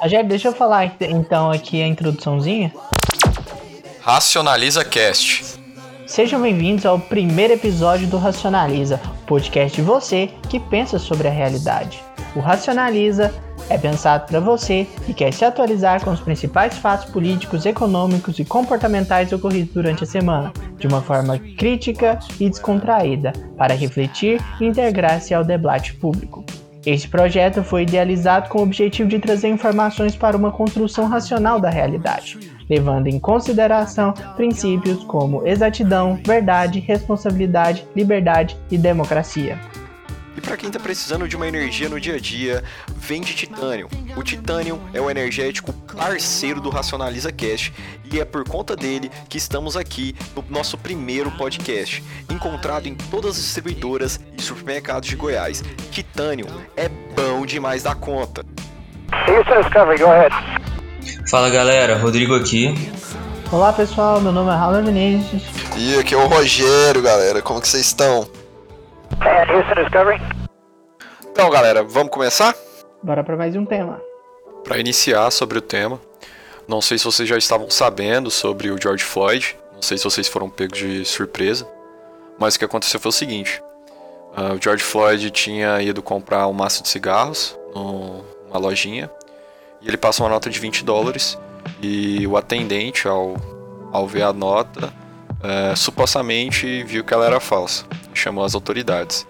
Rogério, deixa eu falar então aqui a introduçãozinha. Racionaliza Cast. Sejam bem-vindos ao primeiro episódio do Racionaliza, podcast de você que pensa sobre a realidade. O Racionaliza é pensado para você que quer se atualizar com os principais fatos políticos, econômicos e comportamentais ocorridos durante a semana, de uma forma crítica e descontraída, para refletir e integrar-se ao debate público. Este projeto foi idealizado com o objetivo de trazer informações para uma construção racional da realidade, levando em consideração princípios como exatidão, verdade, responsabilidade, liberdade e democracia. E para quem está precisando de uma energia no dia a dia, vende Titanium. O Titanium é o energético parceiro do Racionaliza Cast e é por conta dele que estamos aqui no nosso primeiro podcast, encontrado em todas as distribuidoras e supermercados de Goiás. Titanium é bom demais da conta. Fala galera, Rodrigo aqui. Olá pessoal, meu nome é Raul Vinícius. E aqui é o Rogério, galera. Como que vocês estão? Então, galera, vamos começar? Bora para mais um tema. Para iniciar sobre o tema, não sei se vocês já estavam sabendo sobre o George Floyd, não sei se vocês foram pegos de surpresa, mas o que aconteceu foi o seguinte: uh, o George Floyd tinha ido comprar um maço de cigarros numa lojinha e ele passa uma nota de 20 dólares e o atendente, ao, ao ver a nota, uh, supostamente viu que ela era falsa chamou as autoridades.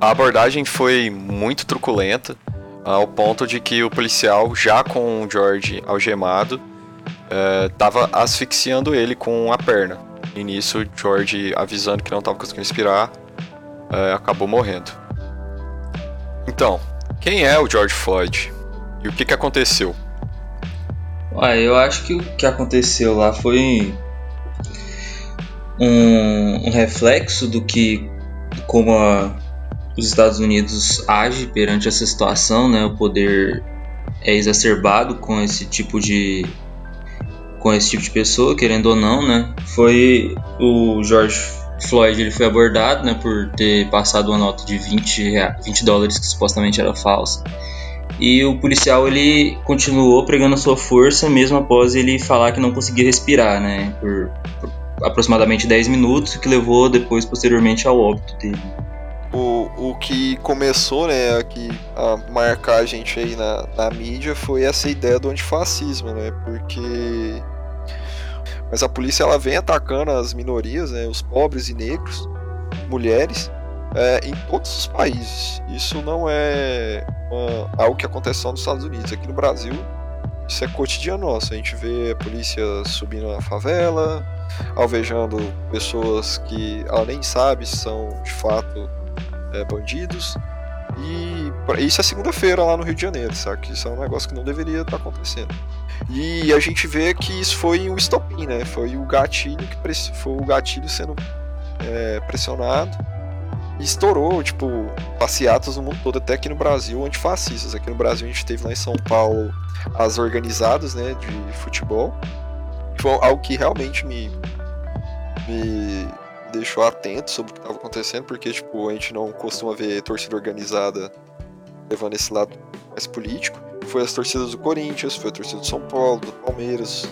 A abordagem foi muito truculenta, ao ponto de que o policial, já com o George algemado, estava eh, asfixiando ele com a perna. E nisso, George, avisando que não estava conseguindo respirar, eh, acabou morrendo. Então, quem é o George Floyd? E o que, que aconteceu? Ah, eu acho que o que aconteceu lá foi um, um reflexo do que como a, os Estados Unidos age perante essa situação, né? O poder é exacerbado com esse tipo de com esse tipo de pessoa, querendo ou não, né? Foi o George Floyd, ele foi abordado, né, por ter passado uma nota de 20, 20 dólares que supostamente era falsa. E o policial ele continuou pregando sua força mesmo após ele falar que não conseguia respirar, né, por, por aproximadamente 10 minutos, que levou depois, posteriormente, ao óbito dele. O, o que começou né, aqui a marcar a gente aí na, na mídia foi essa ideia do antifascismo, né? Porque. Mas a polícia ela vem atacando as minorias, né, os pobres e negros, mulheres, é, em todos os países. Isso não é uma, algo que acontece só nos Estados Unidos. Aqui no Brasil, isso é cotidiano nosso. A gente vê a polícia subindo na favela, alvejando pessoas que ela nem sabe se são de fato é, bandidos. E isso é segunda-feira lá no Rio de Janeiro, sabe? Isso é um negócio que não deveria estar acontecendo. E a gente vê que isso foi um estopim, né? Foi o gatilho que foi o gatilho sendo é, pressionado e estourou, tipo, passeatas no mundo todo, até aqui no Brasil, antifascistas. Aqui no Brasil a gente teve lá em São Paulo as organizadas, né, de futebol, foi algo que realmente me, me deixou atento sobre o que estava acontecendo, porque tipo, a gente não costuma ver torcida organizada levando esse lado mais político. Foi as torcidas do Corinthians, foi a torcida do São Paulo, do Palmeiras,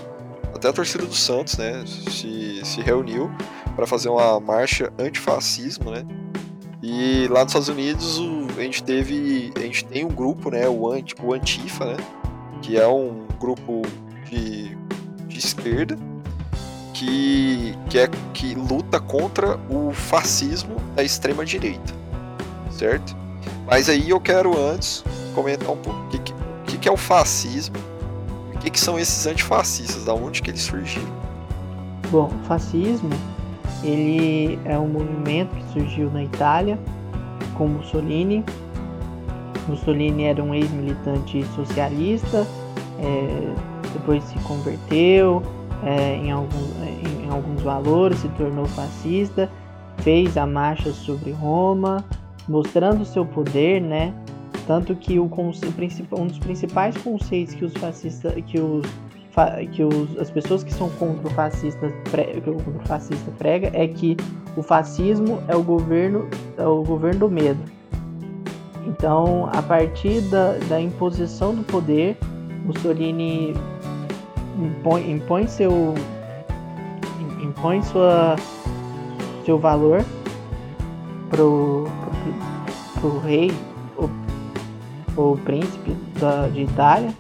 até a torcida do Santos, né, se, se reuniu para fazer uma marcha antifascismo, né? E lá nos Estados Unidos a gente teve, a gente tem um grupo, né, o, Anti, o Antifa, né, que é um grupo de de esquerda que, que, é, que luta contra o fascismo da extrema direita, certo? Mas aí eu quero antes comentar um pouco o que, que, que é o fascismo, o que, que são esses antifascistas, da onde que eles surgiram. Bom, o fascismo ele é um movimento que surgiu na Itália com Mussolini. Mussolini era um ex-militante socialista, é, depois se converteu é, em, alguns, em, em alguns valores, se tornou fascista, fez a marcha sobre Roma, mostrando seu poder, né? Tanto que o, um dos principais conceitos que os fascistas, que os que os, as pessoas que são contra o fascista, que o fascista prega é que o fascismo é o governo é o governo do medo. Então, a partir da, da imposição do poder, Mussolini impõe, impõe seu impõe sua seu valor pro, pro, pro rei o, o príncipe da, de Itália.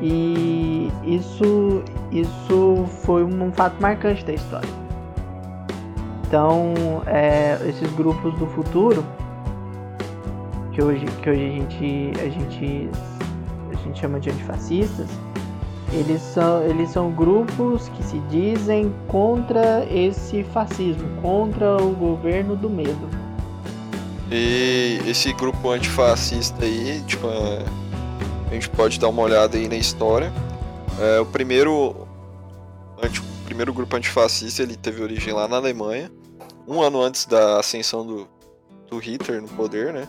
E isso isso foi um fato marcante da história. Então é, esses grupos do futuro que hoje que hoje a gente a gente a gente chama de antifascistas eles são, eles são grupos que se dizem contra esse fascismo, contra o governo do medo. E esse grupo antifascista aí, tipo, é, a gente pode dar uma olhada aí na história. É, o primeiro, anti, o primeiro grupo antifascista ele teve origem lá na Alemanha, um ano antes da ascensão do, do Hitler no poder, né?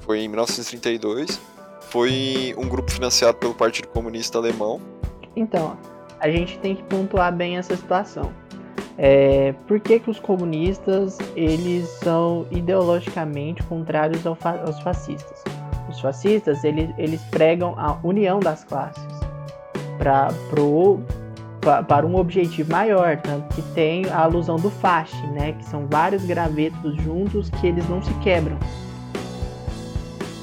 Foi em 1932 foi um grupo financiado pelo Partido Comunista Alemão. Então, a gente tem que pontuar bem essa situação. É, por que, que os comunistas eles são ideologicamente contrários ao fa aos fascistas? Os fascistas eles, eles pregam a união das classes pra, pro, pra, para um objetivo maior, tanto que tem a alusão do fache, né, que são vários gravetos juntos que eles não se quebram.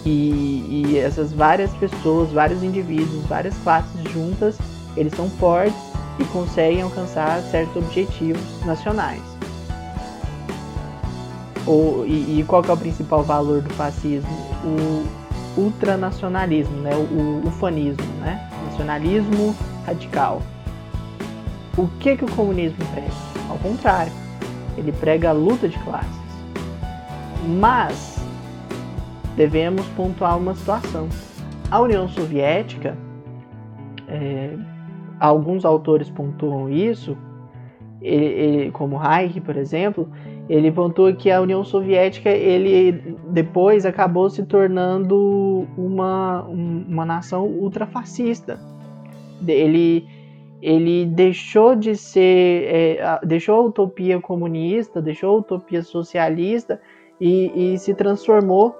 E, e essas várias pessoas, vários indivíduos, várias classes juntas, eles são fortes e conseguem alcançar certos objetivos nacionais. O, e, e, qual é o principal valor do fascismo? O ultranacionalismo, né? o, o ufanismo, né? nacionalismo radical. O que, que o comunismo prega? Ao contrário, ele prega a luta de classes. Mas devemos pontuar uma situação. A União Soviética, é, alguns autores pontuam isso, ele, ele, como Reich, por exemplo, ele pontua que a União Soviética ele depois acabou se tornando uma, uma nação ultrafascista. Ele, ele deixou de ser, é, deixou a utopia comunista, deixou a utopia socialista e, e se transformou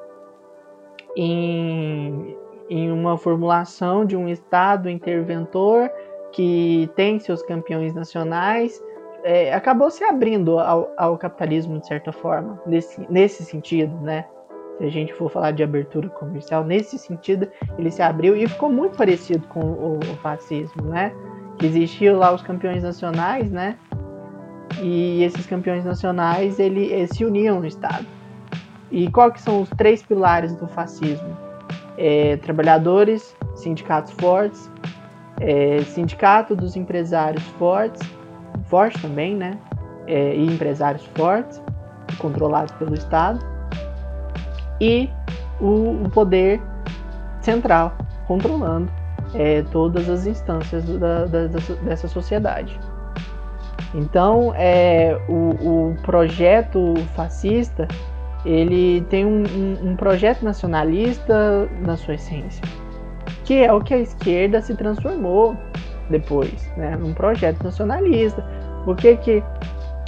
em, em uma formulação de um Estado interventor que tem seus campeões nacionais, é, acabou se abrindo ao, ao, capitalismo de certa forma, nesse, nesse sentido, né? Se a gente for falar de abertura comercial, nesse sentido, ele se abriu e ficou muito parecido com o, o fascismo, né? Que existiam lá os campeões nacionais, né? E esses campeões nacionais, ele, se uniam no Estado. E qual que são os três pilares do fascismo? É, trabalhadores, sindicatos fortes, é, sindicato dos empresários fortes, forte também, né? É, e empresários fortes, controlados pelo Estado, e o, o poder central, controlando é, todas as instâncias da, da, dessa sociedade. Então, é, o, o projeto fascista ele tem um, um, um, projeto nacionalista na sua essência, que é o que a esquerda se transformou depois, né, num projeto nacionalista. O que que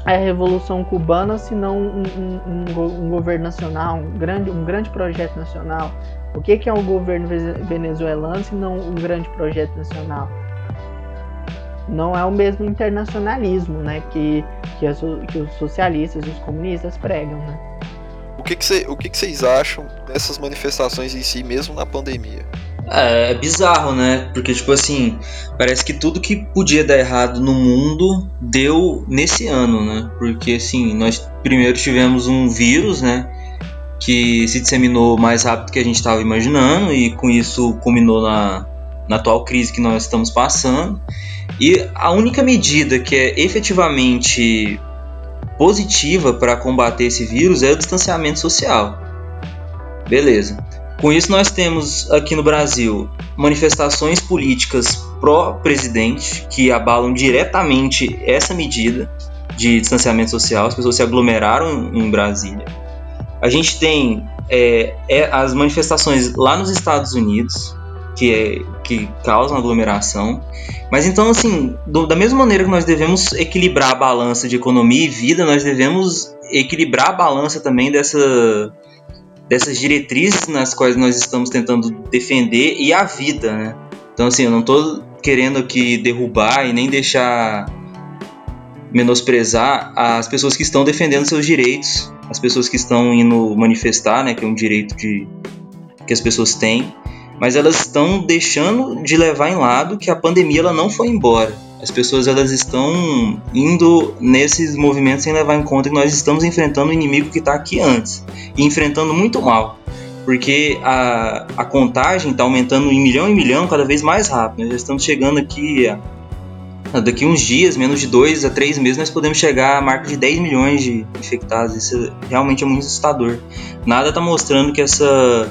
é a Revolução Cubana se não um, um, governo nacional, um grande, um grande projeto nacional? O que que é o governo venezuelano se não um grande projeto nacional? Não é o mesmo internacionalismo, né, que, que, as, que os socialistas os comunistas pregam, né? O o que, que vocês acham dessas manifestações em si, mesmo na pandemia? É, é bizarro, né? Porque, tipo assim, parece que tudo que podia dar errado no mundo deu nesse ano, né? Porque, assim, nós primeiro tivemos um vírus, né? Que se disseminou mais rápido que a gente estava imaginando, e com isso culminou na, na atual crise que nós estamos passando. E a única medida que é efetivamente positiva para combater esse vírus é o distanciamento social. Beleza. Com isso, nós temos aqui no Brasil manifestações políticas pró-presidente que abalam diretamente essa medida de distanciamento social. As pessoas se aglomeraram em Brasília. A gente tem é, é, as manifestações lá nos Estados Unidos, que, é, que causam aglomeração. Mas então, assim, do, da mesma maneira que nós devemos equilibrar a balança de economia e vida, nós devemos equilibrar a balança também dessa, dessas diretrizes nas quais nós estamos tentando defender e a vida, né? Então, assim, eu não tô querendo aqui derrubar e nem deixar menosprezar as pessoas que estão defendendo seus direitos, as pessoas que estão indo manifestar, né, que é um direito de, que as pessoas têm, mas elas estão deixando de levar em lado que a pandemia ela não foi embora. As pessoas elas estão indo nesses movimentos sem levar em conta que nós estamos enfrentando um inimigo que está aqui antes e enfrentando muito mal, porque a, a contagem está aumentando em milhão em milhão cada vez mais rápido. Nós já estamos chegando aqui a Daqui uns dias, menos de dois a três meses, nós podemos chegar à marca de 10 milhões de infectados. Isso realmente é muito assustador. Nada está mostrando que essa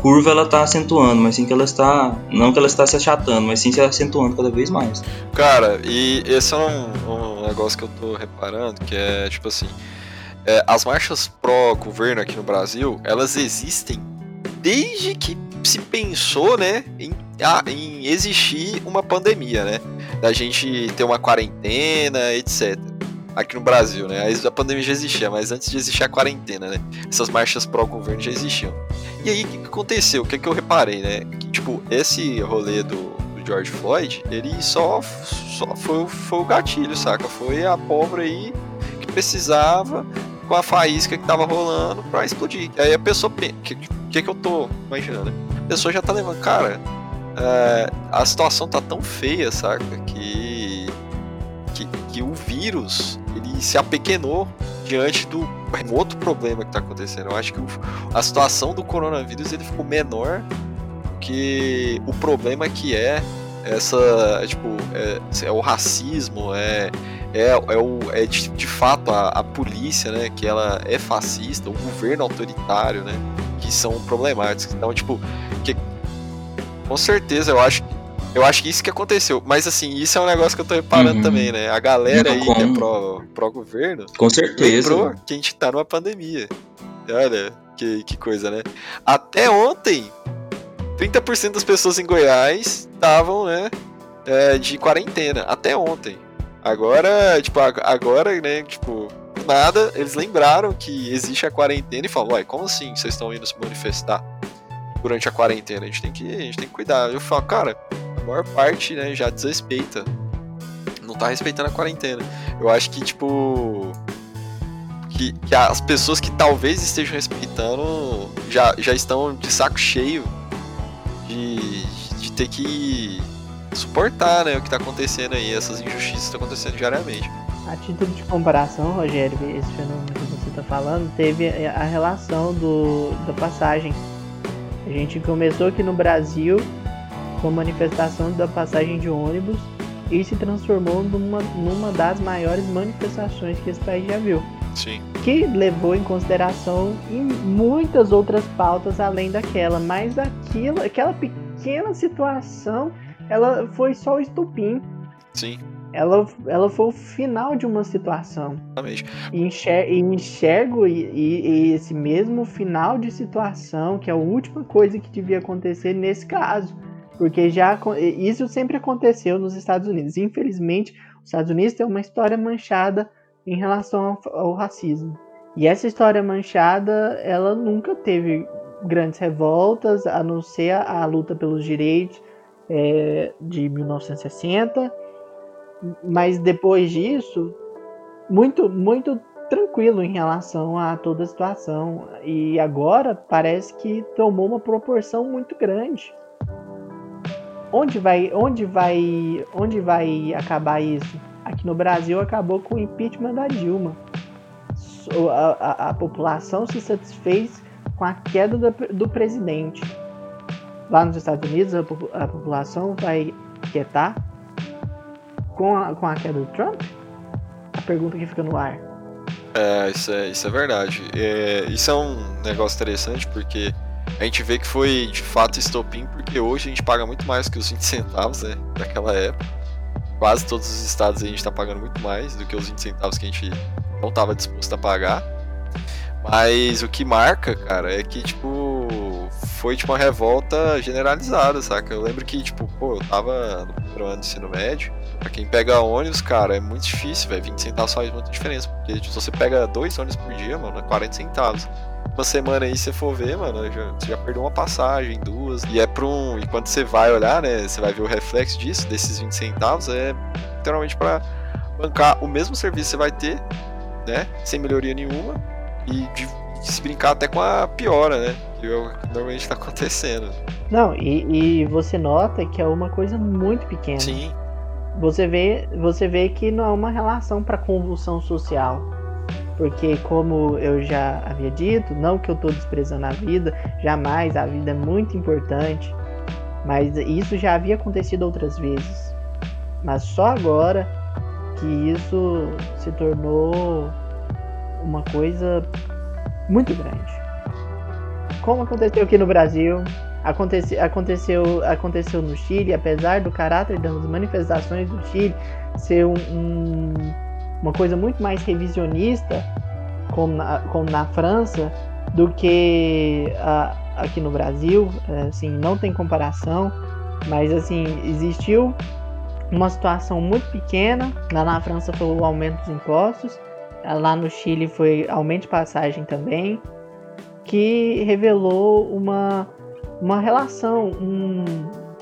curva ela está acentuando, mas sim que ela está. Não que ela está se achatando, mas sim se acentuando cada vez mais. Cara, e esse é um, um negócio que eu tô reparando, que é tipo assim. É, as marchas pró-governo aqui no Brasil, elas existem desde que se pensou, né, em, em existir uma pandemia, né? Da gente ter uma quarentena, etc. Aqui no Brasil, né? A pandemia já existia, mas antes de existir a quarentena, né? Essas marchas pró-governo já existiam. E aí, o que, que aconteceu? O que, que eu reparei, né? Que, tipo, esse rolê do, do George Floyd, ele só, só foi, foi o gatilho, saca? Foi a pobre aí que precisava com a faísca que tava rolando pra explodir. Aí a pessoa. O que, que, que eu tô imaginando, né? A pessoa já tá levando. Cara, é, a situação tá tão feia, saca? Que, que, que o vírus ele se apequenou diante do outro problema que tá acontecendo. Eu acho que o, a situação do coronavírus ele ficou menor que o problema que é essa, tipo, é, é o racismo, é, é, é, o, é de, de fato a, a, polícia, né, que ela é fascista, o governo autoritário, né, que são problemáticos. Então, tipo, que, com certeza eu acho eu acho que isso que aconteceu. Mas assim, isso é um negócio que eu tô reparando uhum. também, né? A galera aí que é pró, pró governo. Com certeza. Lembrou que a gente tá numa pandemia. Olha, que, que coisa, né? Até ontem, 30% das pessoas em Goiás estavam, né? É, de quarentena. Até ontem. Agora, tipo, agora, né, tipo, nada, eles lembraram que existe a quarentena e falam, uai, como assim vocês estão indo se manifestar durante a quarentena? A gente tem que, a gente tem que cuidar. Eu falo, cara, maior parte, né, já desrespeita. Não tá respeitando a quarentena. Eu acho que, tipo. Que, que as pessoas que talvez estejam respeitando já, já estão de saco cheio de, de ter que suportar né, o que está acontecendo aí, essas injustiças que estão acontecendo diariamente. A título de comparação, Rogério, esse fenômeno que você está falando, teve a relação do, da passagem. A gente começou aqui no Brasil com manifestação da passagem de ônibus e se transformou numa, numa das maiores manifestações que esse país já viu. Sim. Que levou em consideração muitas outras pautas além daquela, mas aquilo, aquela pequena situação ela foi só o estupim. Sim. Ela, ela foi o final de uma situação. Exatamente. E enxergo, e, enxergo e, e, esse mesmo final de situação, que é a última coisa que devia acontecer nesse caso. Porque já isso sempre aconteceu nos Estados Unidos. Infelizmente, os Estados Unidos têm uma história manchada em relação ao, ao racismo. E essa história manchada, ela nunca teve grandes revoltas, a não ser a, a luta pelos direitos é, de 1960, mas depois disso, muito, muito tranquilo em relação a toda a situação. E agora parece que tomou uma proporção muito grande. Onde vai, onde vai, onde vai acabar isso? Aqui no Brasil acabou com o impeachment da Dilma. A, a, a população se satisfez com a queda do, do presidente lá nos Estados Unidos a, a população vai quietar com a, com a queda do Trump? A pergunta que fica no ar. É, isso é, isso é verdade. É, isso é um negócio interessante porque a gente vê que foi de fato estopim, porque hoje a gente paga muito mais que os 20 centavos né, daquela época. Quase todos os estados a gente está pagando muito mais do que os 20 centavos que a gente não estava disposto a pagar. Mas o que marca, cara, é que, tipo, foi tipo uma revolta generalizada, saca? Eu lembro que, tipo, pô, eu tava no primeiro ano de ensino médio. Pra quem pega ônibus, cara, é muito difícil, velho. 20 centavos faz muita diferença. Porque tipo, se você pega dois ônibus por dia, mano, é 40 centavos. Uma semana aí, você for ver, mano, já, você já perdeu uma passagem, duas. E é pra um. E quando você vai olhar, né? Você vai ver o reflexo disso, desses 20 centavos, é literalmente pra bancar o mesmo serviço que você vai ter, né? Sem melhoria nenhuma. E de, de se brincar até com a piora, né? Que é que normalmente tá acontecendo. Não, e, e você nota que é uma coisa muito pequena. Sim. Você vê, você vê que não é uma relação para convulsão social. Porque como eu já havia dito, não que eu estou desprezando a vida, jamais, a vida é muito importante. Mas isso já havia acontecido outras vezes. Mas só agora que isso se tornou uma coisa muito grande. Como aconteceu aqui no Brasil, Acontece, aconteceu, aconteceu no Chile, apesar do caráter das manifestações do Chile ser um, um, uma coisa muito mais revisionista, como na, como na França, do que aqui no Brasil, assim, não tem comparação, mas assim, existiu uma situação muito pequena, lá na França foi o aumento dos impostos, lá no Chile foi aumento de passagem também, que revelou uma uma relação, um,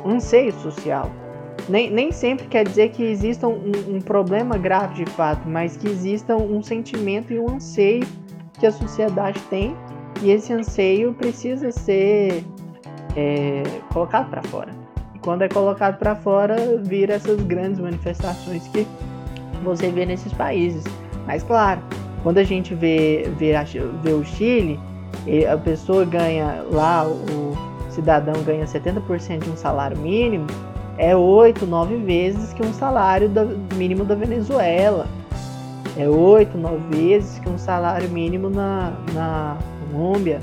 um anseio social. Nem, nem sempre quer dizer que exista um, um problema grave de fato, mas que exista um sentimento e um anseio que a sociedade tem e esse anseio precisa ser é, colocado para fora. E quando é colocado para fora, vira essas grandes manifestações que você vê nesses países. Mas claro, quando a gente vê, vê, vê o Chile, a pessoa ganha lá o, cidadão ganha 70% de um salário mínimo, é 8, 9 vezes que um salário mínimo da Venezuela. É 8, 9 vezes que um salário mínimo na, na Colômbia.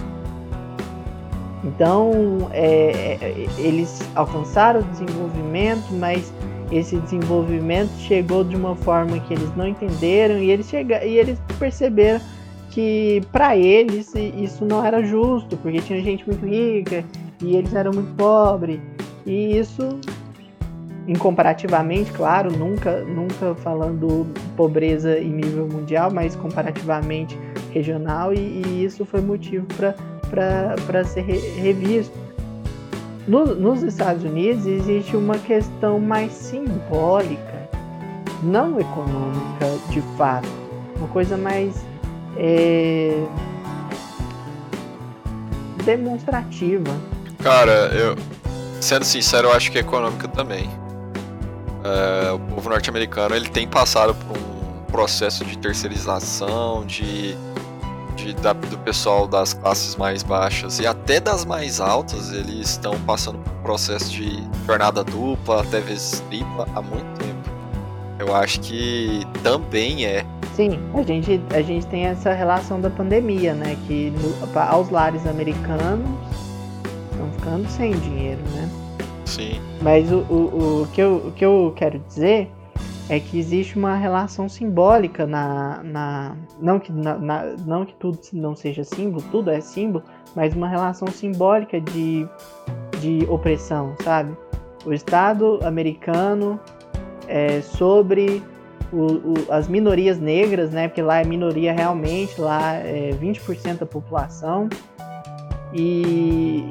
Então, é, é, eles alcançaram o desenvolvimento, mas esse desenvolvimento chegou de uma forma que eles não entenderam e eles, chega, e eles perceberam que para eles isso não era justo, porque tinha gente muito rica e eles eram muito pobres. E isso, incomparativamente, claro, nunca, nunca falando pobreza em nível mundial, mas comparativamente regional, e, e isso foi motivo para ser re, revisto. No, nos Estados Unidos existe uma questão mais simbólica, não econômica de fato, uma coisa mais é, demonstrativa Cara, eu. Sendo sincero, eu acho que é econômica também. É, o povo norte-americano ele tem passado por um processo de terceirização, de, de da, do pessoal das classes mais baixas e até das mais altas, eles estão passando por um processo de jornada dupla, até vezes tripla, há muito tempo. Eu acho que também é. Sim, a gente, a gente tem essa relação da pandemia, né? Que no, aos lares americanos estão ficando sem dinheiro, né? Sim. Mas o, o, o, que eu, o que eu quero dizer é que existe uma relação simbólica na. na não, que, na, na, não que tudo não seja símbolo, tudo é símbolo, mas uma relação simbólica de, de opressão, sabe? O Estado americano é, sobre o, o, as minorias negras, né? Porque lá é minoria realmente, lá é 20% da população. E,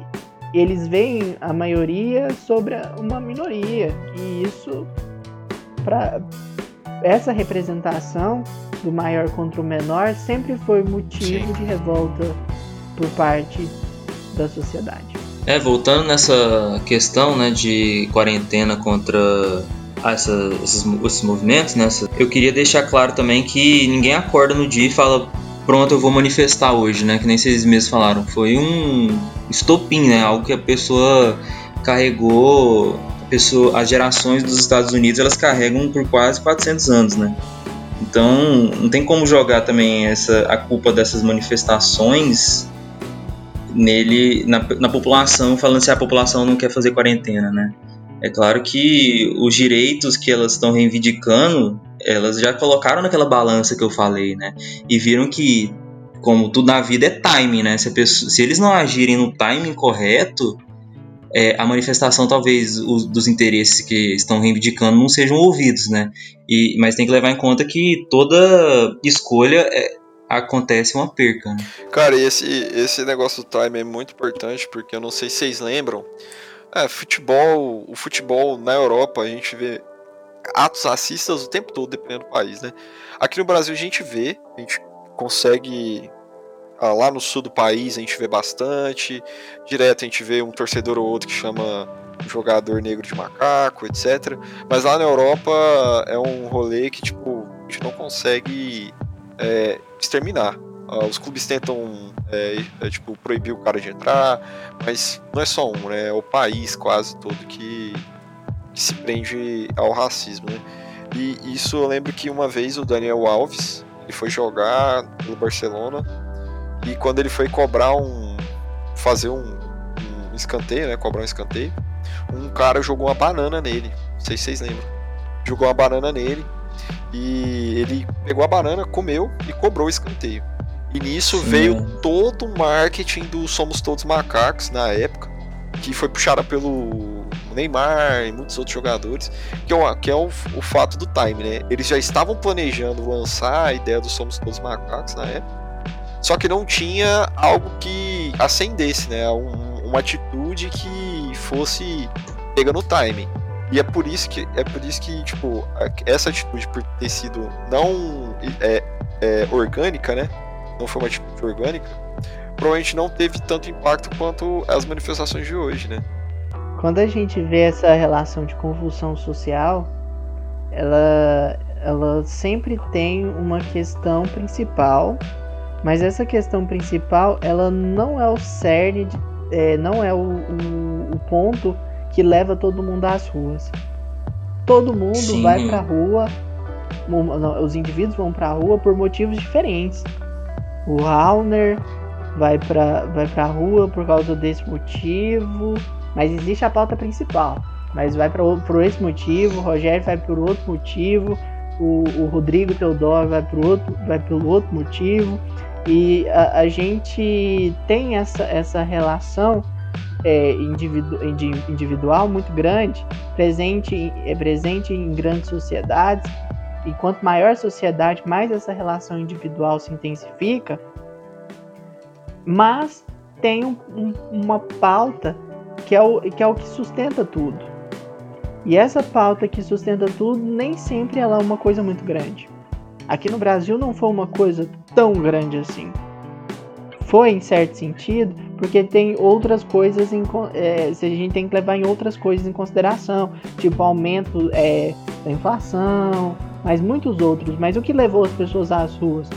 eles veem a maioria sobre uma minoria. E isso, para essa representação do maior contra o menor, sempre foi motivo Sim. de revolta por parte da sociedade. É, voltando nessa questão né, de quarentena contra essa, esses, esses movimentos, né, eu queria deixar claro também que ninguém acorda no dia e fala pronto, eu vou manifestar hoje, né? Que nem vocês mesmos falaram. Foi um estopim, né? Algo que a pessoa carregou, a pessoa, as gerações dos Estados Unidos, elas carregam por quase 400 anos, né? Então, não tem como jogar também essa a culpa dessas manifestações nele na, na população, falando se a população não quer fazer quarentena, né? É claro que os direitos que elas estão reivindicando elas já colocaram naquela balança que eu falei, né? E viram que, como tudo na vida, é timing, né? Se, pessoa, se eles não agirem no timing correto, é, a manifestação, talvez, os, dos interesses que estão reivindicando não sejam ouvidos, né? E, mas tem que levar em conta que toda escolha é, acontece uma perca. Né? Cara, esse, esse negócio do time é muito importante porque eu não sei se vocês lembram. É, futebol, o futebol na Europa a gente vê atos racistas o tempo todo, dependendo do país, né? Aqui no Brasil a gente vê, a gente consegue ah, lá no sul do país a gente vê bastante. Direto a gente vê um torcedor ou outro que chama um jogador negro de macaco, etc. Mas lá na Europa é um rolê que tipo, a gente não consegue é, exterminar. Ah, os clubes tentam é, é, tipo, proibir o cara de entrar, mas não é só um, né? É o país quase todo que, que se prende ao racismo, né? E isso eu lembro que uma vez o Daniel Alves ele foi jogar no Barcelona e quando ele foi cobrar um. fazer um, um escanteio, né? Cobrar um escanteio, um cara jogou uma banana nele. Não sei se vocês lembram. Jogou uma banana nele e ele pegou a banana, comeu e cobrou o escanteio. E nisso Sim. veio todo o marketing do Somos Todos Macacos na época, que foi puxada pelo Neymar e muitos outros jogadores, que é, o, que é o, o fato do time, né? Eles já estavam planejando lançar a ideia do Somos Todos Macacos na época, só que não tinha algo que acendesse, né? Um, uma atitude que fosse pega no timing. E é por isso que é por isso que tipo essa atitude por ter sido não é, é orgânica, né? Não foi uma atitude orgânica. Provavelmente não teve tanto impacto quanto as manifestações de hoje, né? Quando a gente vê essa relação de convulsão social, ela ela sempre tem uma questão principal mas essa questão principal, ela não é o cerne, de, é, não é o, o, o, ponto que leva todo mundo às ruas. Todo mundo Sim. vai pra rua, os indivíduos vão pra rua por motivos diferentes. O Rauner vai pra, vai pra rua por causa desse motivo, mas existe a pauta principal. Mas vai por esse motivo, o Rogério vai por outro motivo, o, o Rodrigo Teodoro vai, por outro, vai pelo outro motivo. E a, a gente tem essa, essa relação é, individu, individual muito grande, presente, é presente em grandes sociedades, e quanto maior a sociedade, mais essa relação individual se intensifica, mas tem um, um, uma pauta que é, o, que é o que sustenta tudo. E essa pauta que sustenta tudo nem sempre ela é uma coisa muito grande. Aqui no Brasil não foi uma coisa tão grande assim. Foi em certo sentido, porque tem outras coisas em, é, a gente tem que levar em outras coisas em consideração, tipo aumento é, da inflação, mas muitos outros. Mas o que levou as pessoas às ruas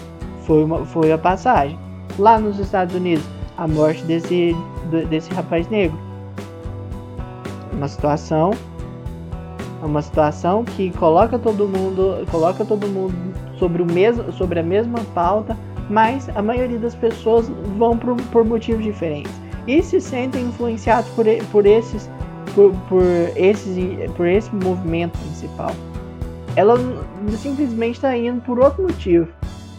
foi, uma, foi a passagem. Lá nos Estados Unidos, a morte desse, desse rapaz negro. Uma situação uma situação que coloca todo mundo, coloca todo mundo sobre, o mesmo, sobre a mesma pauta, mas a maioria das pessoas vão por, por motivos diferentes e se sentem influenciados por, por esses por, por, esses, por esse movimento principal. Ela simplesmente está indo por outro motivo,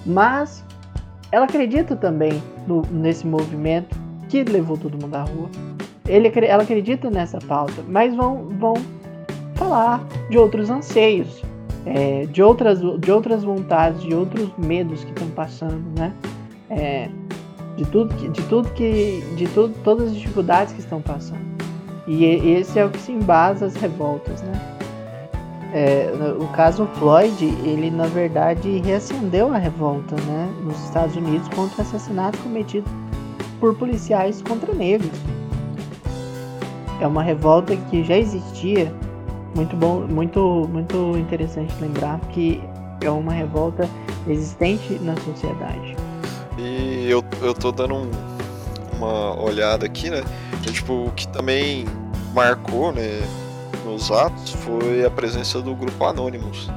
mas ela acredita também no, nesse movimento que levou todo mundo à rua. Ele, ela acredita nessa pauta, mas vão, vão falar de outros anseios, é, de, outras, de outras vontades, de outros medos que estão passando, né? É, de tudo de tudo que, de tudo, todas as dificuldades que estão passando. E esse é o que se embasa as revoltas, né? É, o caso Floyd, ele na verdade reacendeu a revolta, né, nos Estados Unidos contra o assassinato cometido por policiais contra negros. É uma revolta que já existia muito bom, muito, muito interessante lembrar que é uma revolta existente na sociedade. E eu, eu tô dando um, uma olhada aqui, né? E, tipo, o que também marcou, né, nos atos foi a presença do grupo Anonymous,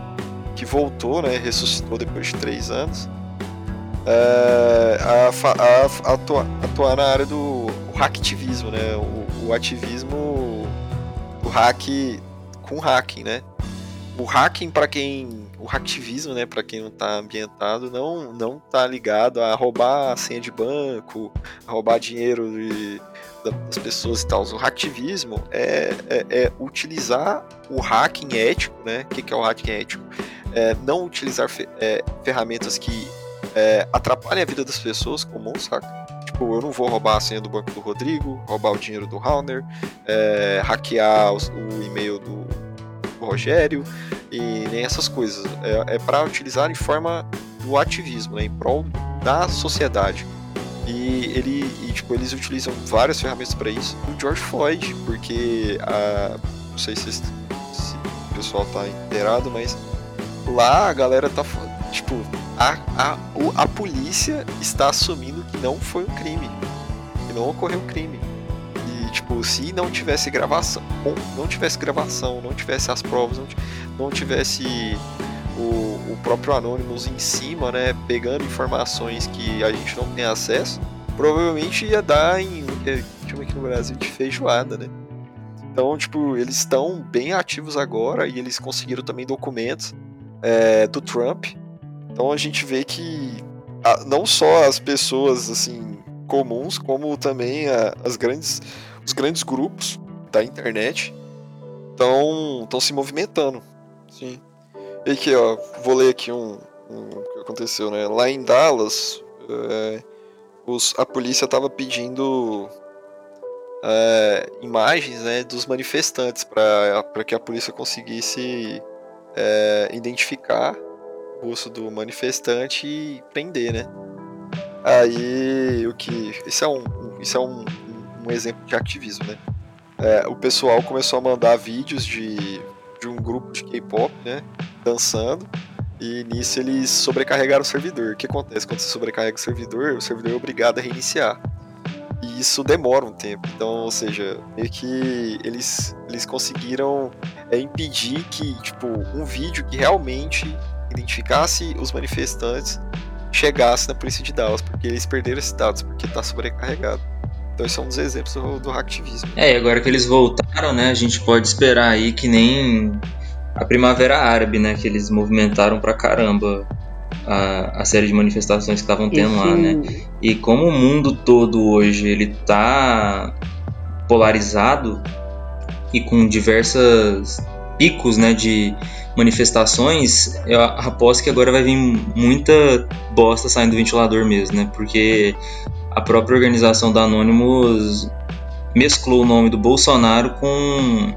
que voltou, né, ressuscitou depois de três anos, é, a, a, a atuar, atuar na área do hacktivismo, né? O, o ativismo, o hack com hacking, né? O hacking para quem o hacktivismo, né, para quem não está ambientado, não não tá ligado a roubar a senha de banco, a roubar dinheiro de, das pessoas e tal. O hacktivismo é, é, é, utilizar o hacking ético, né? O que, que é o hacking ético? É não utilizar fe, é, ferramentas que é, atrapalhem a vida das pessoas comuns, saca? Tipo, eu não vou roubar a senha do banco do Rodrigo, roubar o dinheiro do Rauner, é, hackear o, o e-mail do, do, Rogério e nem essas coisas. É, é para utilizar em forma do ativismo, né, em prol da sociedade. E, ele, e, tipo, eles utilizam várias ferramentas para isso. O George Floyd, porque a, não sei se, se o pessoal tá inteirado, mas lá a galera tá tipo a, a, a polícia está assumindo que não foi um crime, que não ocorreu um crime. E tipo, se não tivesse gravação, não tivesse gravação, não tivesse as provas, não, tivesse o, o próprio Anonymous em cima, né, pegando informações que a gente não tem acesso, provavelmente ia dar em o que chama aqui no Brasil de feijoada, né? Então, tipo, eles estão bem ativos agora e eles conseguiram também documentos é, do Trump. Então a gente vê que a, não só as pessoas assim comuns, como também a, as grandes, os grandes grupos da internet estão se movimentando. Sim. E aqui, ó, vou ler aqui um, um que aconteceu, né? Lá em Dallas, é, os, a polícia estava pedindo é, imagens né, dos manifestantes para que a polícia conseguisse é, identificar o rosto do manifestante e prender, né? Aí o que. Isso é um, isso é um, um exemplo de ativismo, né? É, o pessoal começou a mandar vídeos de, de um grupo de K-pop, né? Dançando. E nisso eles sobrecarregaram o servidor. O que acontece quando você sobrecarrega o servidor? O servidor é obrigado a reiniciar. E isso demora um tempo. Então, ou seja, meio que eles, eles conseguiram é, impedir que, tipo, um vídeo que realmente identificasse os manifestantes chegasse na polícia de Dallas, porque eles perderam esses dados, porque está sobrecarregado. Então, esses são é um dos exemplos do, do hacktivismo. É, e agora que eles voltaram, né, a gente pode esperar aí que nem a Primavera Árabe, né, que eles movimentaram pra caramba a, a série de manifestações que estavam tendo Esse... lá, né? E como o mundo todo hoje ele tá polarizado e com diversas picos, né, de manifestações, eu aposto que agora vai vir muita bosta saindo do ventilador mesmo, né? Porque a própria organização da Anonymous mesclou o nome do Bolsonaro com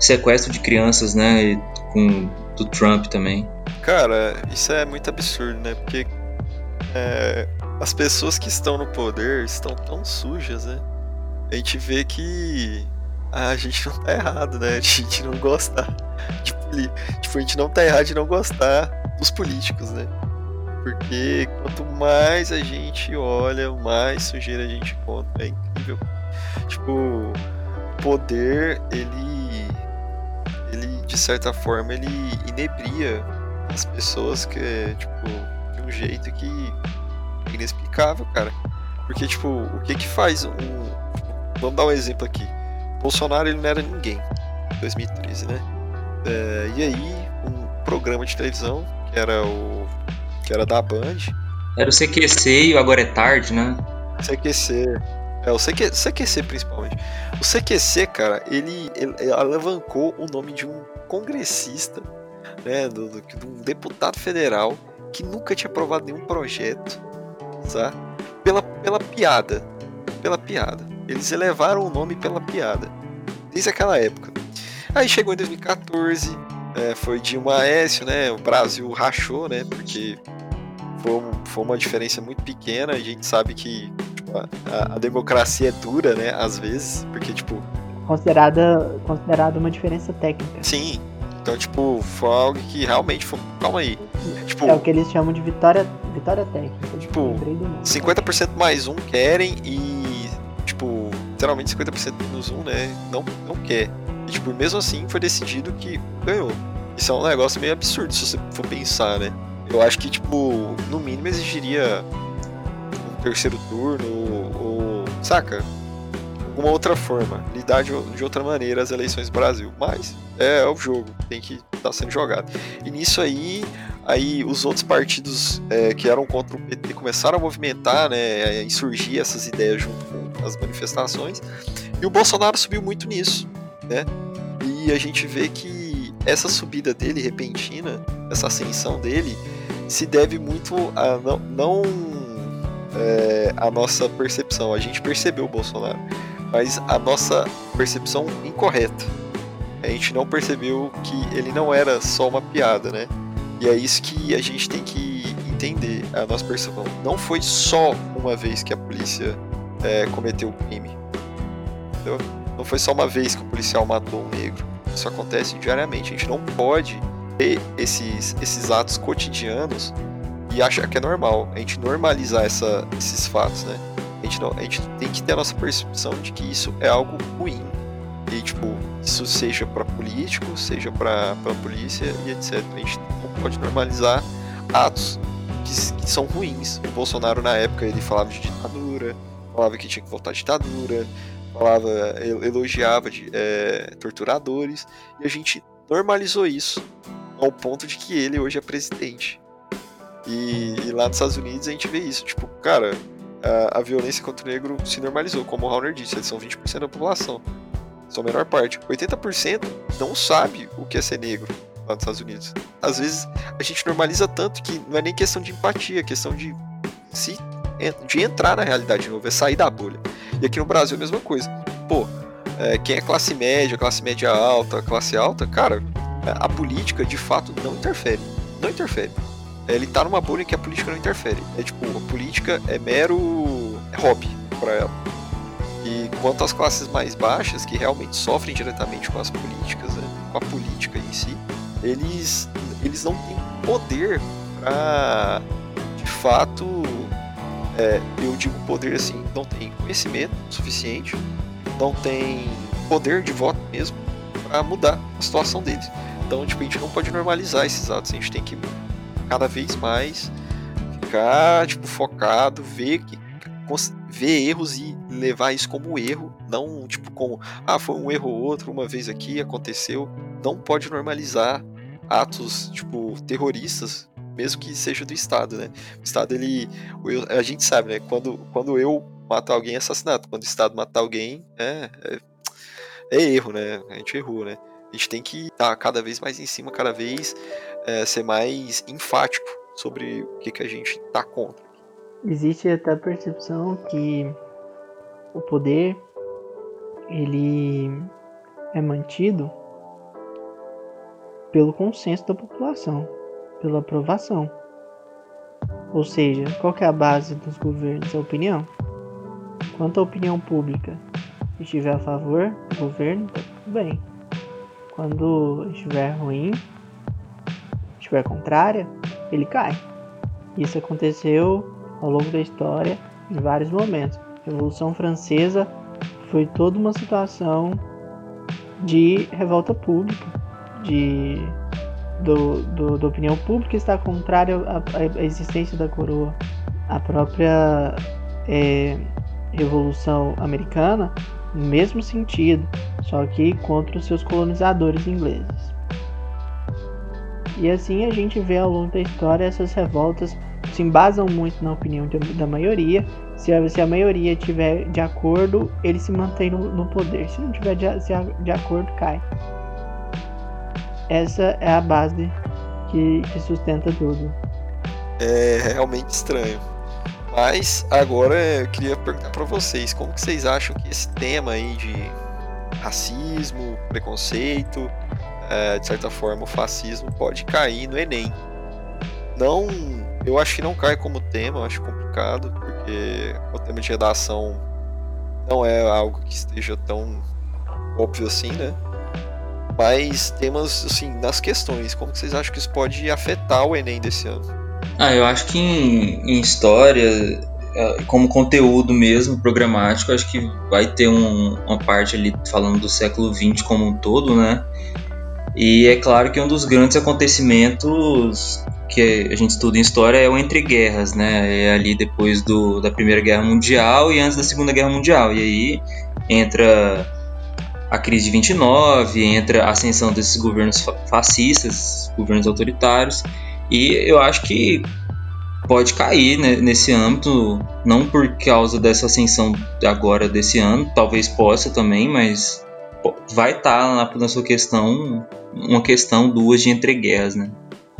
sequestro de crianças, né? E com do Trump também. Cara, isso é muito absurdo, né? Porque é, as pessoas que estão no poder estão tão sujas, né? A gente vê que a gente não tá errado, né? A gente não gostar de Tipo, a gente não tá errado de não gostar dos políticos, né? Porque quanto mais a gente olha, mais sujeira a gente encontra. É incrível. Tipo, o poder, ele. Ele, de certa forma, ele inebria as pessoas que tipo, de um jeito que inexplicável, cara. Porque, tipo, o que que faz um. Vamos dar um exemplo aqui. Bolsonaro ele não era ninguém em 2013, né? É, e aí, um programa de televisão, que era o. que era da Band. Era o CQC e o Agora é Tarde, né? CQC. É, o CQ, CQC principalmente. O CQC, cara, ele, ele alavancou o nome de um congressista né, do, do, de um deputado federal que nunca tinha aprovado nenhum projeto, sabe? Pela, pela piada, pela piada. Eles elevaram o nome pela piada, desde aquela época. Aí chegou em 2014, é, foi Dilma Aécio, né? O Brasil rachou, né? Porque foi, foi uma diferença muito pequena. A gente sabe que tipo, a, a, democracia é dura, né? Às vezes, porque tipo considerada considerada uma diferença técnica. Sim, então, tipo, foi algo que realmente foi. Calma aí. Tipo, é o que eles chamam de vitória, vitória técnica. Tipo, 50% mais um querem e, literalmente 50% menos um, né? Não, não quer. E, tipo, mesmo assim foi decidido que ganhou. Isso é um negócio meio absurdo se você for pensar, né? Eu acho que, tipo, no mínimo exigiria um terceiro turno ou. saca? alguma outra forma, lidar de, de, outra maneira as eleições do Brasil. Mas é, é o jogo, tem que estar tá sendo jogado. E nisso aí, aí os outros partidos é, que eram contra o PT começaram a movimentar, né, a insurgir essas ideias junto com as manifestações. E o Bolsonaro subiu muito nisso, né? E a gente vê que essa subida dele repentina, essa ascensão dele, se deve muito a não, não é, a nossa percepção. A gente percebeu o Bolsonaro, mas a nossa percepção incorreta. A gente não percebeu que ele não era só uma piada, né? E é isso que a gente tem que entender. A nossa percepção não foi só uma vez que a polícia é, cometeu o crime. Entendeu? Não foi só uma vez que o policial matou um negro. Isso acontece diariamente. A gente não pode ter esses, esses atos cotidianos e achar que é normal. A gente normalizar essa, esses fatos, né? A gente, não, a gente tem que ter a nossa percepção de que isso é algo ruim. E, tipo, isso seja para político, seja para polícia e etc. A gente não pode normalizar atos que, que, são ruins. O Bolsonaro, na época, ele falava de ditadura, falava que tinha que voltar à ditadura, falava, elogiava de, é, torturadores, e a gente normalizou isso ao ponto de que ele hoje é presidente. E, e lá nos Estados Unidos a gente vê isso, tipo, cara, a, a violência contra o negro se normalizou, como o Rauner disse, eles são 20% da população. São a menor parte. 80% não sabe o que é ser negro lá nos Estados Unidos. Às vezes a gente normaliza tanto que não é nem questão de empatia, é questão de se de entrar na realidade de novo, é sair da bolha. E aqui no Brasil é a mesma coisa. Pô, é, quem é classe média, classe média alta, classe alta, cara, a política de fato não interfere. Não interfere. Ele tá numa bolha que a política não interfere. É tipo, a política é mero hobby para ela. E quanto às classes mais baixas, que realmente sofrem diretamente com as políticas, né, com a política em si, eles, eles não têm poder para, de fato, é, eu digo poder assim, não tem conhecimento suficiente, não tem poder de voto mesmo para mudar a situação deles. Então, tipo, a gente não pode normalizar esses atos, a gente tem que cada vez mais ficar, tipo, focado, ver que ver erros e levar isso como erro, não tipo como ah, foi um erro ou outro, uma vez aqui aconteceu, não pode normalizar atos tipo terroristas, mesmo que seja do Estado, né? O Estado ele a gente sabe, né, quando quando eu mato alguém é assassinato, quando o Estado matar alguém é, é, é erro, né? A gente errou, né? A gente tem que estar cada vez mais em cima, cada vez é, ser mais enfático sobre o que, que a gente está contra. Existe até a percepção que o poder ele é mantido pelo consenso da população, pela aprovação. Ou seja, qual é a base dos governos? A opinião. Quanto a opinião pública estiver a favor do governo, tá tudo bem. Quando estiver ruim, estiver contrária, ele cai. Isso aconteceu ao longo da história em vários momentos. A Revolução Francesa foi toda uma situação de revolta pública, de do, do, da opinião pública estar contrária à, à, existência da coroa. A própria é, Revolução Americana no mesmo sentido, só que contra os seus colonizadores ingleses. E assim a gente vê ao longo da história essas revoltas se embasam muito na opinião de, da maioria. Se a, se a maioria tiver de acordo, ele se mantém no, no poder. Se não tiver de, de acordo, cai. Essa é a base que, que sustenta tudo. É realmente estranho. Mas agora eu queria perguntar para vocês, como que vocês acham que esse tema aí de racismo, preconceito, é, de certa forma o fascismo pode cair no Enem? Não, eu acho que não cai como tema, eu acho complicado, porque o tema de redação não é algo que esteja tão óbvio assim, né? Mas temas, assim, nas questões, como que vocês acham que isso pode afetar o Enem desse ano? Ah, eu acho que em, em história, é, como conteúdo mesmo, programático, acho que vai ter um, uma parte ali falando do século XX como um todo, né? E é claro que um dos grandes acontecimentos que a gente estuda em história é o entre guerras, né? É ali depois do, da Primeira Guerra Mundial e antes da Segunda Guerra Mundial. E aí entra a crise de 29, entra a ascensão desses governos fascistas, governos autoritários, e eu acho que pode cair né, nesse âmbito, não por causa dessa ascensão agora desse ano, talvez possa também, mas vai estar tá na, na sua questão uma questão duas de entreguerras, né,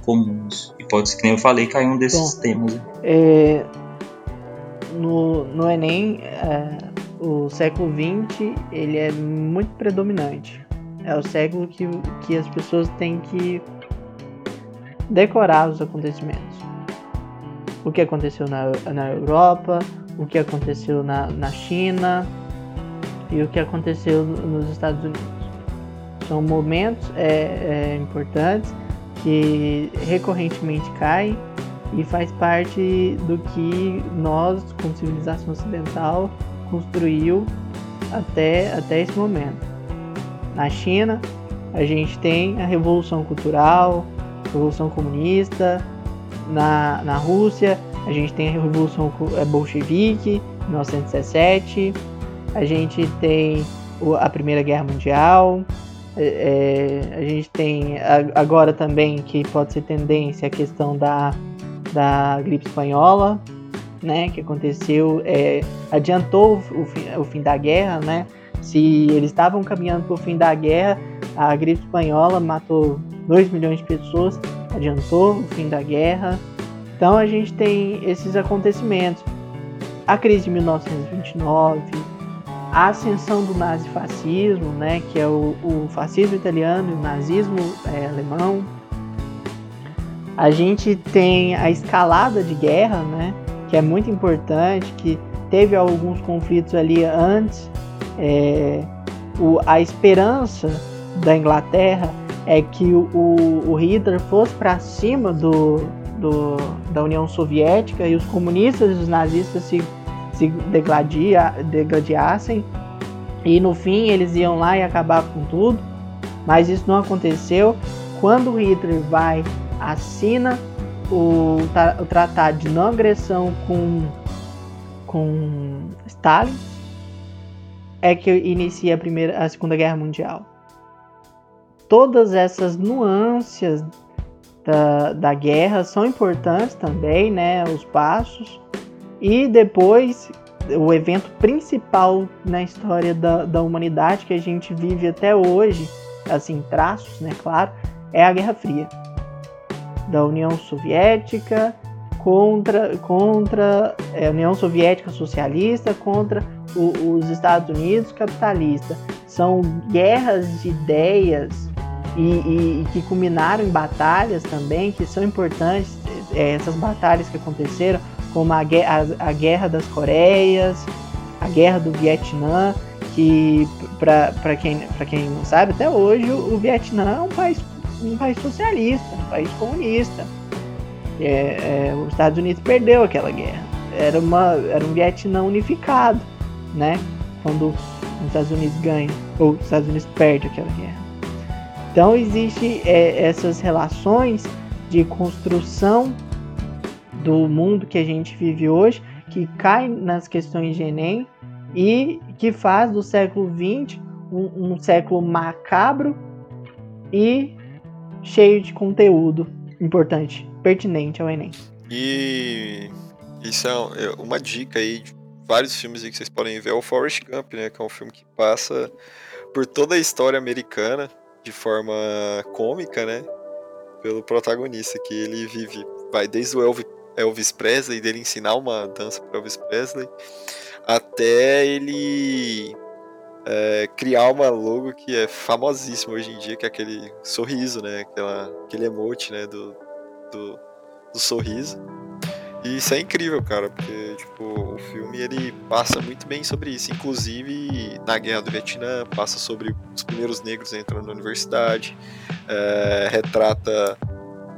comuns e pode, que nem eu falei, cair um desses Bom, temas. É, no, no Enem, é, o século XX ele é muito predominante. É o século que, que as pessoas têm que decorar os acontecimentos. O que aconteceu na, na Europa, o que aconteceu na, na China e o que aconteceu nos Estados Unidos. São momentos é, é, importantes que recorrentemente caem e faz parte do que nós, como civilização ocidental, construiu até, até esse momento. Na China, a gente tem a Revolução Cultural, a Revolução Comunista. Na, na Rússia, a gente tem a Revolução é, Bolchevique, 1917. A gente tem a Primeira Guerra Mundial. É, é, a gente tem agora também que pode ser tendência a questão da, da gripe espanhola, né, que aconteceu, é, adiantou o fim, o fim da guerra, né? Se eles estavam caminhando para o fim da guerra, a gripe espanhola matou 2 milhões de pessoas, adiantou o fim da guerra. Então a gente tem esses acontecimentos. A crise de 1929, a ascensão do nazifascismo, né, que é o, o fascismo italiano e o nazismo é, alemão. A gente tem a escalada de guerra, né, que é muito importante, que teve alguns conflitos ali antes é, o, a esperança da Inglaterra é que o, o Hitler fosse para cima do, do, da União Soviética e os comunistas e os nazistas se, se degladia, degladiassem e no fim eles iam lá e acabar com tudo, mas isso não aconteceu. Quando Hitler vai, assina o, o tratado de não agressão com, com Stalin, é que inicia a primeira, a Segunda Guerra Mundial. Todas essas nuances da, da guerra são importantes também, né? Os passos e depois o evento principal na história da, da humanidade que a gente vive até hoje, assim traços, né? Claro, é a Guerra Fria da União Soviética contra contra é, a União Soviética socialista contra o, os Estados Unidos capitalista. São guerras de ideias e, e, e, que culminaram em batalhas também, que são importantes, é, essas batalhas que aconteceram, como a, a, a Guerra das Coreias, a Guerra do Vietnã, que para quem, quem não sabe, até hoje o Vietnã é um país, um país socialista, um país comunista. É, é, os Estados Unidos perdeu aquela guerra. Era, uma, era um Vietnã unificado né? Quando os Estados Unidos ganha ou os Estados Unidos perde aquela guerra. Então existe é, essas relações de construção do mundo que a gente vive hoje que cai nas questões de Enem e que faz do século XX um, um século macabro e cheio de conteúdo importante, pertinente ao Enem. E isso é, é uma dica aí vários filmes que vocês podem ver é o Forrest Gump, né? Que é um filme que passa por toda a história americana de forma cômica, né? Pelo protagonista, que ele vive, vai desde o Elvis, Elvis Presley, dele ensinar uma dança para Elvis Presley, até ele é, criar uma logo que é famosíssima hoje em dia, que é aquele sorriso, né? Aquela, aquele emote, né? Do, do, do sorriso. E isso é incrível, cara, porque tipo, o filme ele passa muito bem sobre isso. Inclusive, na Guerra do Vietnã, passa sobre os primeiros negros entrando na universidade, é, retrata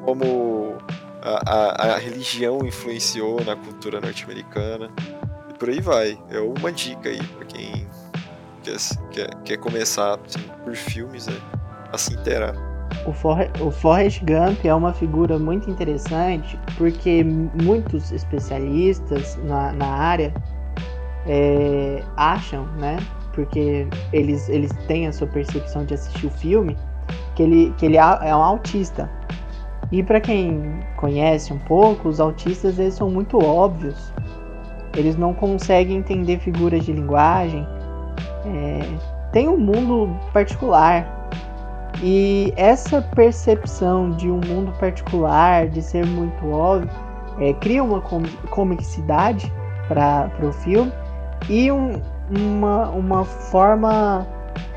como a, a, a, religião influenciou na cultura norte-americana. E por aí vai. É uma dica aí para quem quer, quer, quer começar por filmes né, a se inteirar. O, For o Forrest Gump é uma figura muito interessante porque muitos especialistas na, na área é, acham, né? Porque eles, eles têm a sua percepção de assistir o filme, que ele, que ele é um autista. E para quem conhece um pouco, os autistas eles são muito óbvios. Eles não conseguem entender figuras de linguagem. É, tem um mundo particular E essa percepção de um mundo particular, de ser muito óbvio, é, cria uma comicidade para o filme e um, uma, uma forma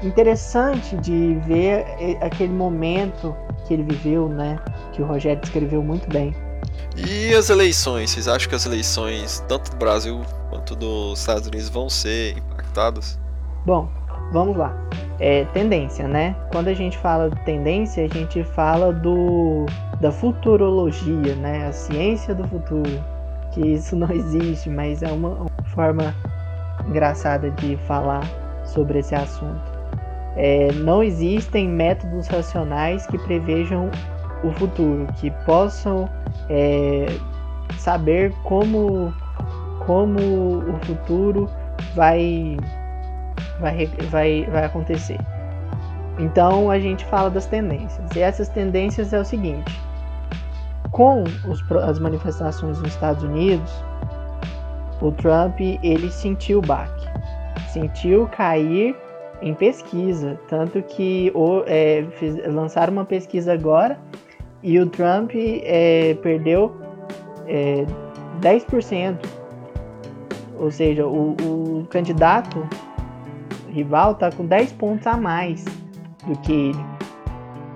interessante de ver aquele momento que ele viveu, né? Que o Rogério descreveu muito bem. E as eleições? Vocês acham que as eleições, tanto do Brasil quanto dos Estados Unidos, vão ser impactadas? Bom, vamos lá. É tendência, né? Quando a gente fala de tendência, a gente fala do da futurologia, né? A ciência do futuro. Que isso não existe, mas é uma, uma forma engraçada de falar sobre esse assunto. É, não existem métodos racionais que prevejam o futuro, que possam é, saber como, como o futuro vai, vai, vai, vai acontecer. Então a gente fala das tendências. E essas tendências é o seguinte: com os, as manifestações nos Estados Unidos, o Trump ele sentiu o baque, sentiu cair em pesquisa, tanto que é, fiz, lançaram uma pesquisa agora e o Trump é, perdeu é, 10%. Ou seja, o, o candidato rival está com 10 pontos a mais do que ele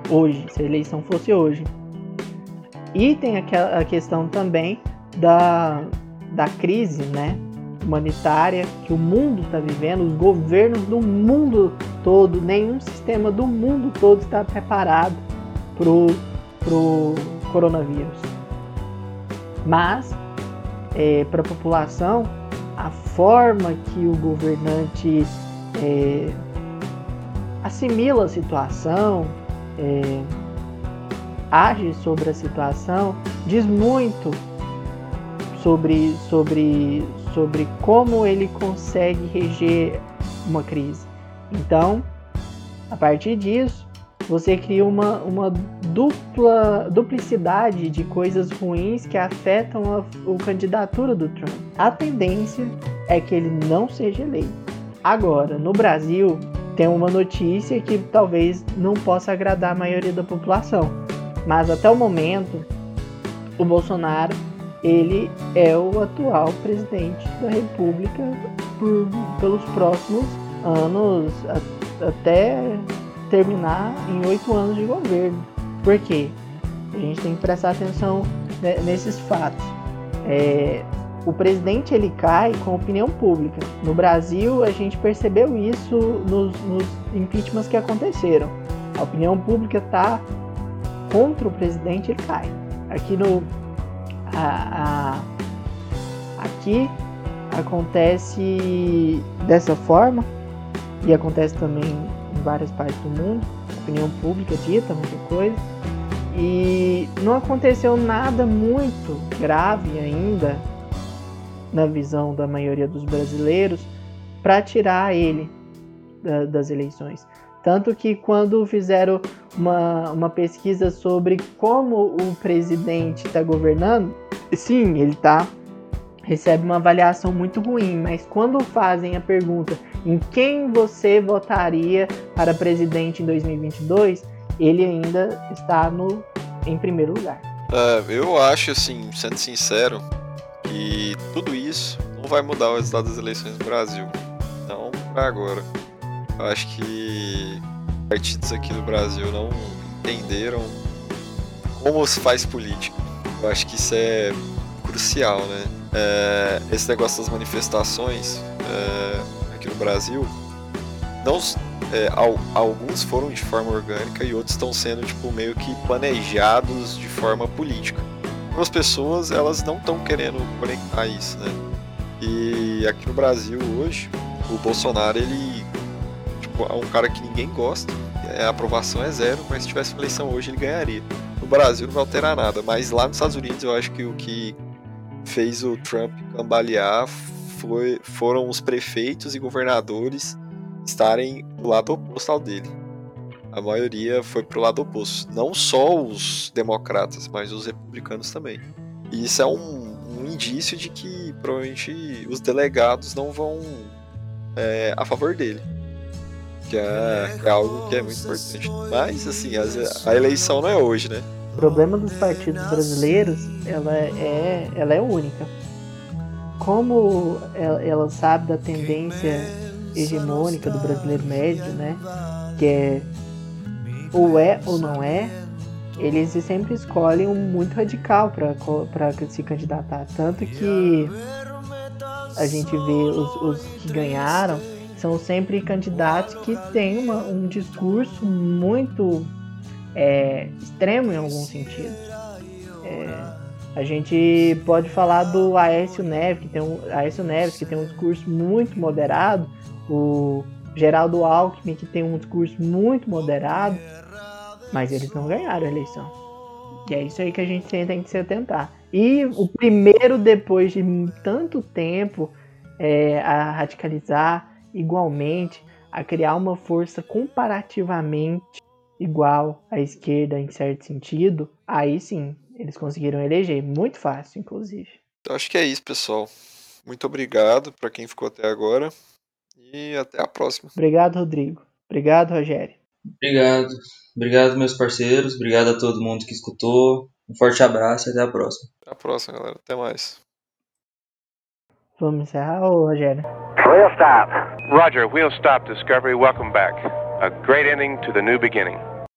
hoje, se a eleição fosse hoje. E tem aquela a questão também da, da crise né, humanitária que o mundo está vivendo, os governos do mundo todo, nenhum sistema do mundo todo está preparado para pro coronavírus. Mas, é, para a população, a forma que o governante é, assimila a situação, é, age sobre a situação, diz muito sobre, sobre, sobre como ele consegue reger uma crise. Então, a partir disso, você cria uma, uma dupla duplicidade de coisas ruins que afetam a, a candidatura do Trump. A tendência é que ele não seja eleito. Agora, no Brasil, tem uma notícia que talvez não possa agradar a maioria da população, mas até o momento, o Bolsonaro ele é o atual presidente da República por, pelos próximos anos a, até terminar em oito anos de governo. Por quê? A gente tem que prestar atenção nesses fatos. É, o presidente ele cai com a opinião pública. No Brasil, a gente percebeu isso nos, nos impeachments que aconteceram. A opinião pública está contra o presidente, ele cai. Aqui no a, a, aqui acontece dessa forma e acontece também várias partes do mundo, opinião pública dita muita coisa, e não aconteceu nada muito grave ainda na visão da maioria dos brasileiros para tirar ele da, das eleições. Tanto que quando fizeram uma, uma pesquisa sobre como o presidente está governando, sim, ele tá recebe uma avaliação muito ruim, mas quando fazem a pergunta em quem você votaria para presidente em 2022, ele ainda está no em primeiro lugar. É, eu acho assim, sendo sincero, que tudo isso não vai mudar o resultado das eleições no Brasil. Não para agora. Eu acho que partidos aqui no Brasil não entenderam como se faz política. Eu acho que isso é crucial, né? É, esse negócio das manifestações é, aqui no Brasil, não, é, alguns foram de forma orgânica e outros estão sendo tipo meio que planejados de forma política. Algumas pessoas elas não estão querendo conectar isso, né? E aqui no Brasil hoje, o Bolsonaro ele tipo, é um cara que ninguém gosta, a aprovação é zero, mas se tivesse eleição hoje ele ganharia. No Brasil não vai alterar nada, mas lá nos Estados Unidos eu acho que o que fez o Trump cambalear foi, foram os prefeitos e governadores estarem do lado oposto ao dele. A maioria foi pro lado oposto. Não só os democratas, mas os republicanos também. E isso é um, um indício de que provavelmente os delegados não vão é, a favor dele. Que é, é algo que é muito importante. Mas, assim, a, eleição não é hoje, né? O problema dos partidos brasileiros, ela é, ela é única. Como ela, ela sabe da tendência hegemônica do brasileiro médio, né? Que é ou é ou não é, eles sempre escolhem um muito radical para se candidatar. Tanto que a gente vê os, os que ganharam são sempre candidatos que têm uma, um discurso muito é, extremo em algum sentido. É, a gente pode falar do Aécio Neves, que tem um, Aécio Neves, que tem um discurso muito moderado, o Geraldo Alckmin, que tem um discurso muito moderado, mas eles não ganharam a eleição. E é isso aí que a gente tem que se atentar. E o primeiro, depois de tanto tempo, é, a radicalizar igualmente, a criar uma força comparativamente igual à esquerda em certo sentido, aí sim, eles conseguiram eleger. Muito fácil, inclusive. Eu acho que é isso, pessoal. Muito obrigado para quem ficou até agora. E até a próxima. Obrigado, Rodrigo. Obrigado, Rogério. Obrigado. Obrigado, meus parceiros. Obrigado a todo mundo que escutou. Um forte abraço e até a próxima. Até a próxima, galera. Até mais. Vamos encerrar, Rogério? Wheel stop. Roger, wheel stop, Discovery. Welcome back. A great ending to the new beginning.